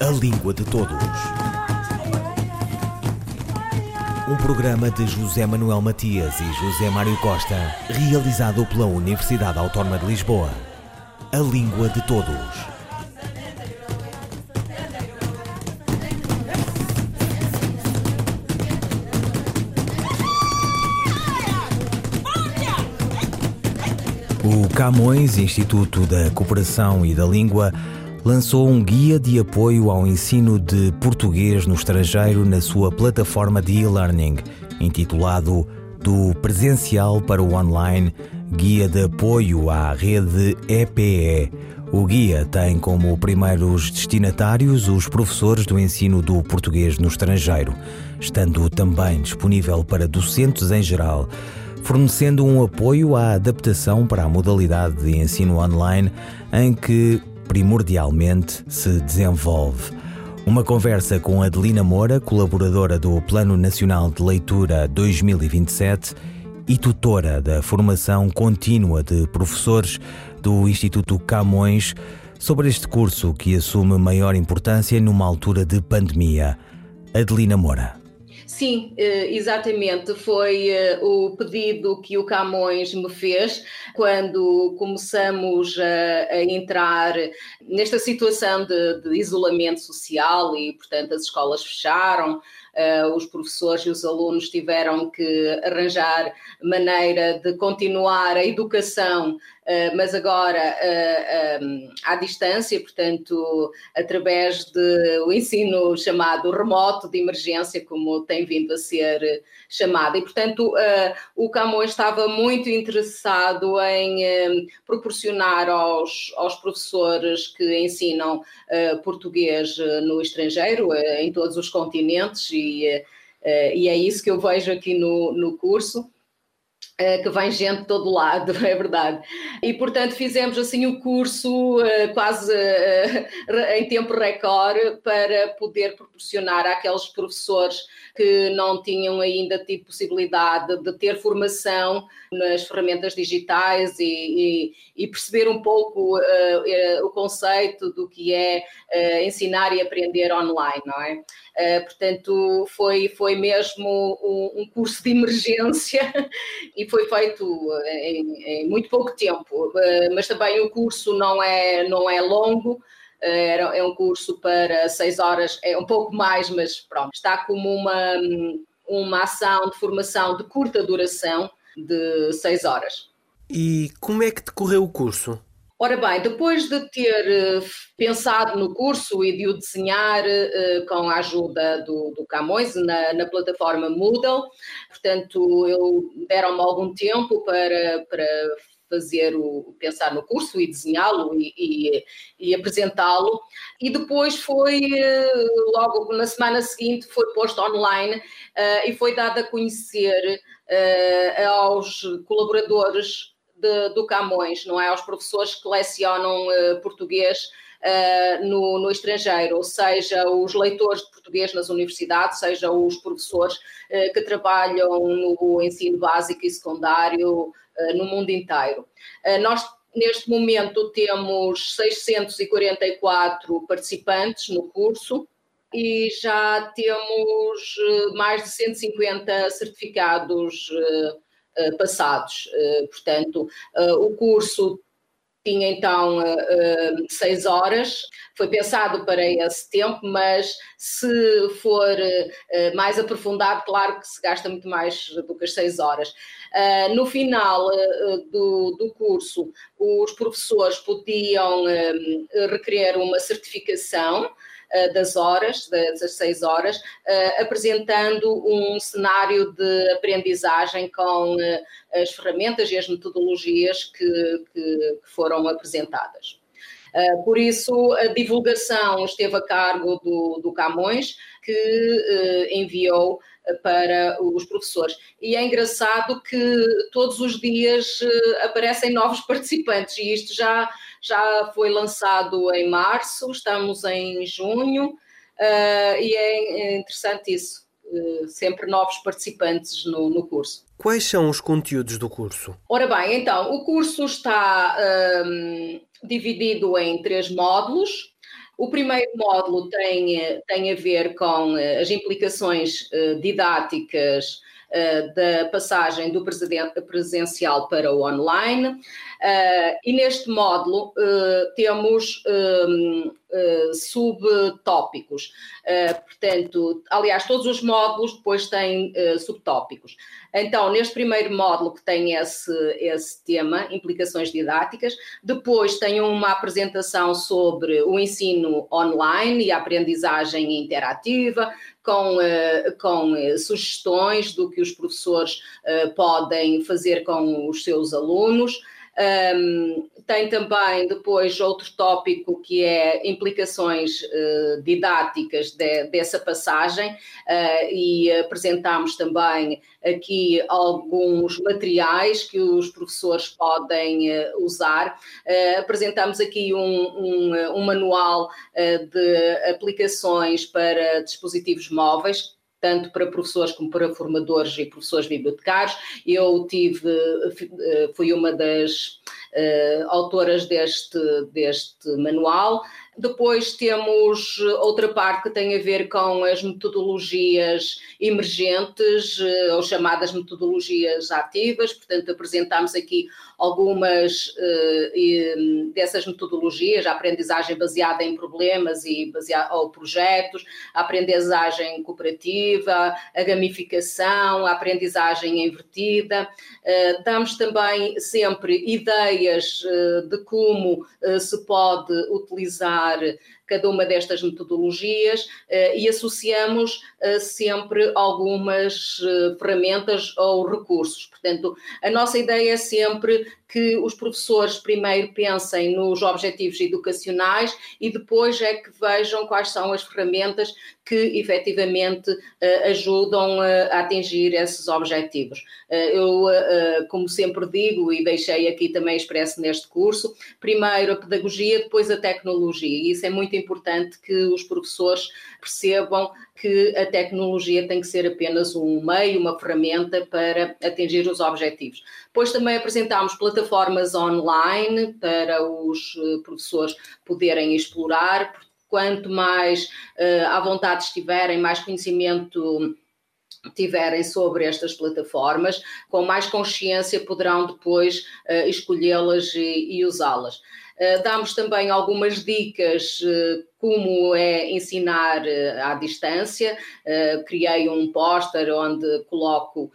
A Língua de Todos. Um programa de José Manuel Matias e José Mário Costa, realizado pela Universidade Autónoma de Lisboa. A Língua de Todos. O Camões, Instituto da Cooperação e da Língua, lançou um guia de apoio ao ensino de português no estrangeiro na sua plataforma de e-learning, intitulado Do Presencial para o Online Guia de Apoio à Rede EPE. O guia tem como primeiros destinatários os professores do ensino do português no estrangeiro, estando também disponível para docentes em geral fornecendo um apoio à adaptação para a modalidade de ensino online em que primordialmente se desenvolve. Uma conversa com Adelina Moura, colaboradora do Plano Nacional de Leitura 2027 e tutora da formação contínua de professores do Instituto Camões, sobre este curso que assume maior importância numa altura de pandemia. Adelina Moura. Sim, eh, exatamente. Foi eh, o pedido que o Camões me fez quando começamos a, entrar nesta situação de, de, isolamento social e, portanto, as escolas fecharam. Uh, os professores e os alunos tiveram que arranjar maneira de continuar a educação mas agora uh, um, à distância, portanto, através do ensino chamado remoto de emergência, como tem vindo a ser chamado. E, portanto, uh, o Camões estava muito interessado em proporcionar aos, aos professores que ensinam português no estrangeiro, em todos os continentes, e, e é isso que eu vejo aqui no, no curso eh, que vem gente de todo lado, é verdade. E, portanto, fizemos assim o curso uh, quase uh, em tempo recorde para poder proporcionar àqueles professores que não tinham ainda tido possibilidade de ter formação nas ferramentas digitais e, e, e perceber um pouco uh, o conceito do que é ensinar e aprender online, não é? portanto, foi, foi mesmo um, um curso de emergência e foi feito em, em muito pouco tempo, eh, mas também o curso não é, não é longo, eh, é um curso para seis horas, é um pouco mais, mas pronto, está como uma, uma ação de formação de curta duração de seis horas. E como é que decorreu o curso? Ora bem, depois de ter uh, pensado no curso e de o desenhar uh, com a ajuda do, do Camões na, na, plataforma Moodle, portanto, eu deram-me algum tempo para, para fazer o pensar no curso e desenhá-lo e, e, e apresentá-lo. E depois foi uh, logo na semana seguinte foi posto online e foi dado a conhecer aos colaboradores de, do Camões, não é? Aos professores que lecionam uh, português uh, no, no, estrangeiro, ou seja, os leitores de português nas universidades, seja os professores uh, que trabalham no ensino básico e secundário no mundo inteiro. nós Neste momento temos 644 participantes no curso e já temos mais de 150 certificados passados. Eh, portanto, eh, o curso tinha então seis horas, foi pensado para esse tempo, mas se for mais aprofundado, claro que se gasta muito mais do que as seis horas. no final do, do curso, os professores podiam requerer uma certificação eh, das horas, das seis horas, eh, apresentando um cenário de aprendizagem com eh, as ferramentas e as metodologias que, que foram apresentadas. Por isso, a divulgação esteve a cargo do, do Camões, que enviou para os professores. E é engraçado que todos os dias aparecem novos participantes, e isto já já foi lançado em março, estamos em junho, uh, e é interessante isso, uh, sempre novos participantes no, no, curso. Quais são os conteúdos do curso? Ora bem, então, o curso está um, dividido em três módulos. O primeiro módulo tem, tem a ver com as implicações didáticas da passagem do presencial para o online. e neste módulo temos subtópicos. portanto, aliás, todos os módulos depois têm subtópicos. Então, neste primeiro módulo que tem esse, esse tema, implicações didáticas, depois tem uma apresentação sobre o ensino online e a aprendizagem interativa, com, com sugestões do que os professores podem fazer com os seus alunos. Um, tem também depois outro tópico que é implicações uh, didáticas de, dessa passagem uh, e apresentamos também aqui alguns materiais que os professores podem uh, usar. apresentamos aqui um, um, um manual de aplicações para dispositivos móveis tanto para professores como para formadores e professores bibliotecários. Eu tive, fui uma das uh, autoras deste, deste manual. Depois temos outra parte que tem a ver com as metodologias emergentes, eh, ou chamadas metodologias ativas, portanto, apresentamos aqui algumas uh, dessas metodologias, a aprendizagem baseada em problemas e baseada, ou projetos, a aprendizagem cooperativa, a gamificação, a aprendizagem invertida. Damos também sempre ideias de como se pode utilizar tomar cada uma destas metodologias e associamos sempre algumas ferramentas ou recursos. Portanto, a nossa ideia é sempre que os professores primeiro pensem nos objetivos educacionais e depois é que vejam quais são as ferramentas que efetivamente ajudam a atingir esses objetivos. Eu, como sempre digo, e deixei aqui também expresso neste curso, primeiro a pedagogia, depois a tecnologia. E isso é muito importante que os professores percebam que a tecnologia tem que ser apenas um meio, uma ferramenta para atingir os objetivos. Depois também apresentámos plataformas online para os eh, professores poderem explorar, quanto mais uh, à vontade estiverem, mais conhecimento tiverem sobre estas plataformas, com mais consciência poderão depois uh, escolhê-las e, e usá-las. Uh, damos também algumas dicas uh, como é ensinar uh, à distância. Criei um póster onde coloco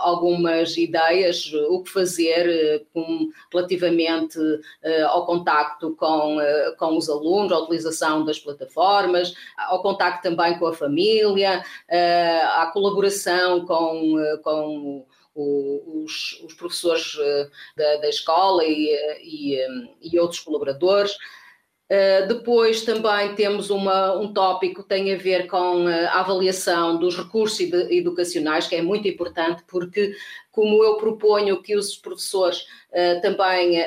algumas ideias, o que fazer relativamente ao contacto com, com os alunos, à utilização das plataformas, ao contacto também com a família, à colaboração com, com os, os, professores da, da escola e, e, e outros colaboradores. Uh, depois também temos uma, um tópico que tem a ver com a avaliação dos recursos educacionais, que é muito importante, porque, como eu proponho que os professores também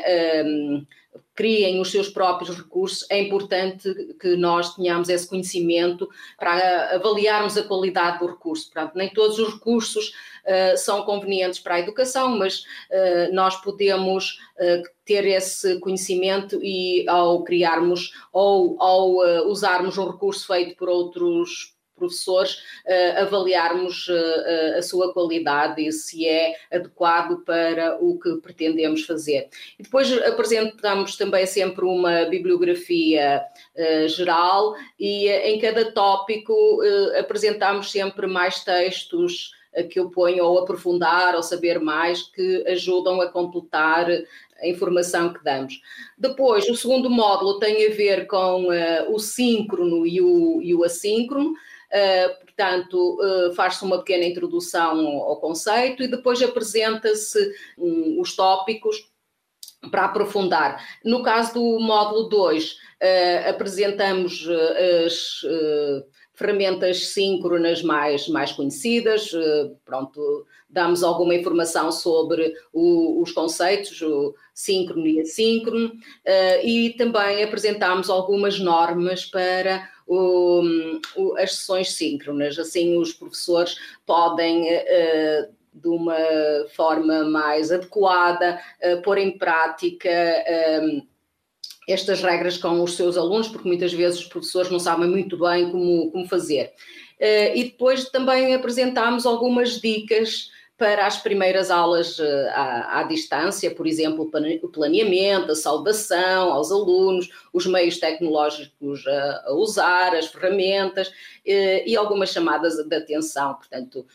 criem os seus próprios recursos, é importante que nós tenhamos esse conhecimento para avaliarmos a qualidade do recurso. Portanto, nem todos os recursos uh, são convenientes para a educação, mas uh, nós podemos uh, ter esse conhecimento e ao criarmos ou ao usarmos um recurso feito por outros professores, uh, avaliarmos uh, a sua qualidade e se é adequado para o que pretendemos fazer. E depois apresentamos também sempre uma bibliografia uh, geral e em cada tópico apresentamos sempre mais textos que eu ponho ou aprofundar ou saber mais que ajudam a completar a informação que damos. Depois, o segundo módulo tem a ver com uh, o síncrono e o, e o assíncrono. Uh, portanto, uh, faz-se uma pequena introdução ao conceito e depois apresenta-se os tópicos para aprofundar. No caso do módulo 2, uh, apresentamos as ferramentas síncronas mais, mais conhecidas, pronto, damos alguma informação sobre o, os conceitos, o síncrono e assíncrono, e também apresentamos algumas normas para o, o, as sessões síncronas. Assim, os professores podem. Uh, de uma forma mais adequada, uh, pôr em prática estas regras com os seus alunos, porque muitas vezes os professores não sabem muito bem como, como fazer. Uh, e depois também apresentámos algumas dicas para as primeiras aulas uh, à, à, distância, por exemplo, o planeamento, a saudação aos alunos, os meios tecnológicos a, a usar, as ferramentas uh, e algumas chamadas de atenção. Portanto,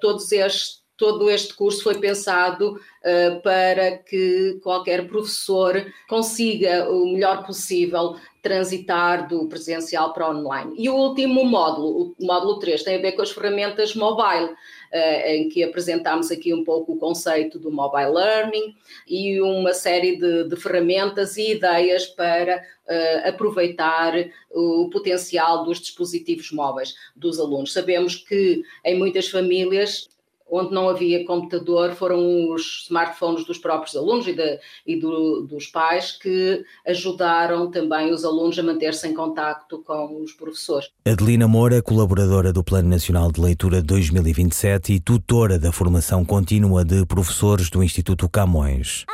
todos estes todo este curso foi pensado uh, para que qualquer professor consiga o melhor possível transitar do presencial para online. E o último módulo, o módulo 3, tem a ver com as ferramentas mobile, uh, em que apresentámos aqui um pouco o conceito do mobile learning e uma série de, de ferramentas e ideias para uh, aproveitar o potencial dos dispositivos móveis dos alunos. Sabemos que em muitas famílias onde não havia computador foram os smartphones dos próprios alunos e, de, e do, dos pais que ajudaram também os alunos a manter-se em contacto com os professores. Adelina Moura, colaboradora do Plano Nacional de Leitura 2027 e tutora da formação contínua de professores do Instituto Camões.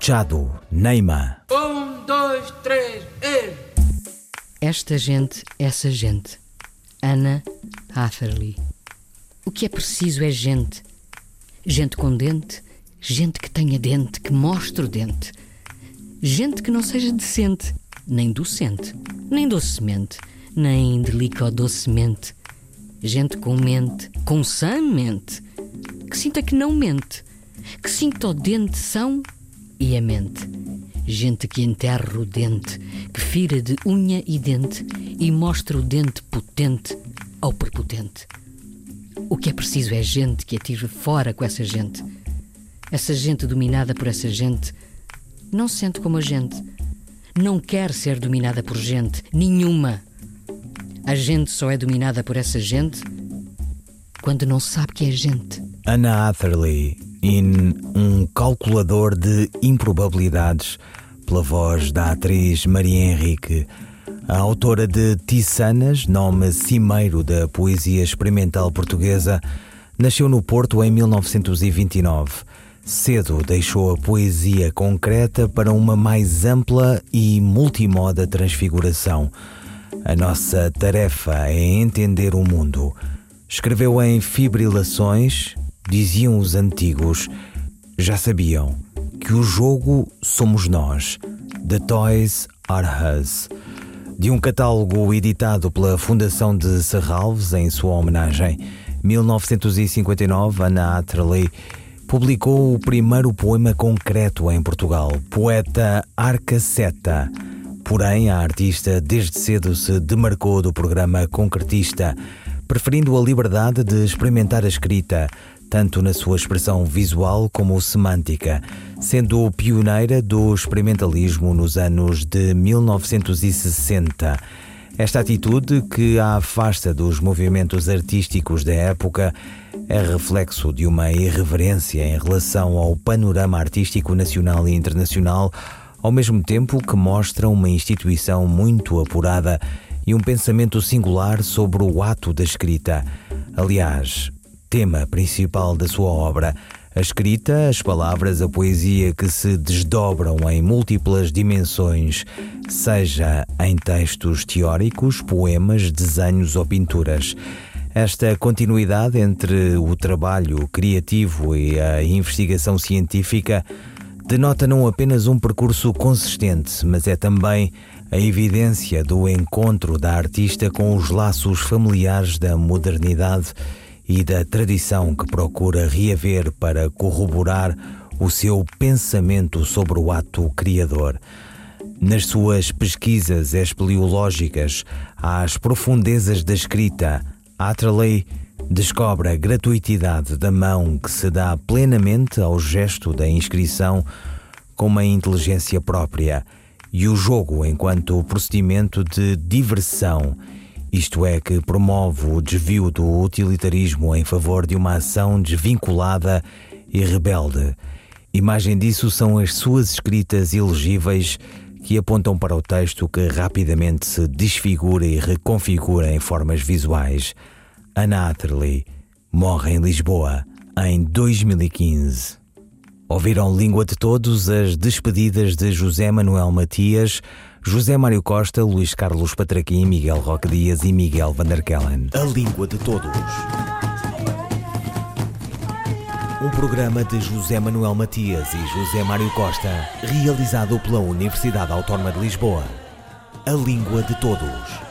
Machado, Neima. Um, dois, três, e... Esta gente, essa gente. Ana Hatherley. O que é preciso é gente. Gente com dente, gente que tenha dente, que mostre o dente. Gente que não seja decente, nem docente, nem docemente, nem delicadocemente. Gente com mente, com sã mente, que sinta que não mente, que sinta o dente são e a mente. Gente que enterra o dente, que fira de unha e dente e mostra o dente potente ao prepotente. O que é preciso é gente que atire fora com essa gente. Essa gente dominada por essa gente não se sente como a gente. Não quer ser dominada por gente nenhuma. A gente só é dominada por essa gente quando não sabe que é gente. Anna Atherley, em Um Calculador de Improbabilidades, pela voz da atriz Maria Henrique. A autora de Tissanas, nome cimeiro da poesia experimental portuguesa, nasceu no Porto em 1929. Cedo deixou a poesia concreta para uma mais ampla e multimoda transfiguração. A nossa tarefa é entender o mundo. Escreveu em Fibrilações, diziam os antigos, já sabiam que o jogo somos nós. The Toys Are Us. De um catálogo editado pela Fundação de Serralves em sua homenagem, 1959, Anna Atterley publicou o primeiro poema concreto em Portugal, Poeta Arcaceta. Porém, a artista desde cedo se demarcou do programa concretista, preferindo a liberdade de experimentar a escrita, tanto na sua expressão visual como semântica, sendo pioneira do experimentalismo nos anos de 1960. Esta atitude, que a afasta dos movimentos artísticos da época, é reflexo de uma irreverência em relação ao panorama artístico nacional e internacional, ao mesmo tempo que mostra uma instituição muito apurada e um pensamento singular sobre o ato da escrita. Aliás, tema principal da sua obra. A escrita, as palavras, a poesia que se desdobram em múltiplas dimensões, seja em textos teóricos, poemas, desenhos ou pinturas. Esta continuidade entre o trabalho criativo e a investigação científica denota não apenas um percurso consistente, mas é também a evidência do encontro da artista com os laços familiares da modernidade e da tradição que procura reaver para corroborar o seu pensamento sobre o ato criador. Nas suas pesquisas espeleológicas às profundezas da escrita, Atterley descobre a gratuitidade da mão que se dá plenamente ao gesto da inscrição com uma inteligência própria e o jogo enquanto procedimento de diversão isto é, que promove o desvio do utilitarismo em favor de uma ação desvinculada e rebelde. Imagem disso são as suas escritas ilegíveis que apontam para o texto que rapidamente se desfigura e reconfigura em formas visuais. Anna Atterley morre em Lisboa em 2015. Ouviram Língua de Todos as despedidas de José Manuel Matias José Mário Costa, Luís Carlos Patraquim, Miguel Roque Dias e Miguel Vanderkellen. A língua de todos. Um programa de José Manuel Matias e José Mário Costa, realizado pela Universidade Autónoma de Lisboa. A língua de todos.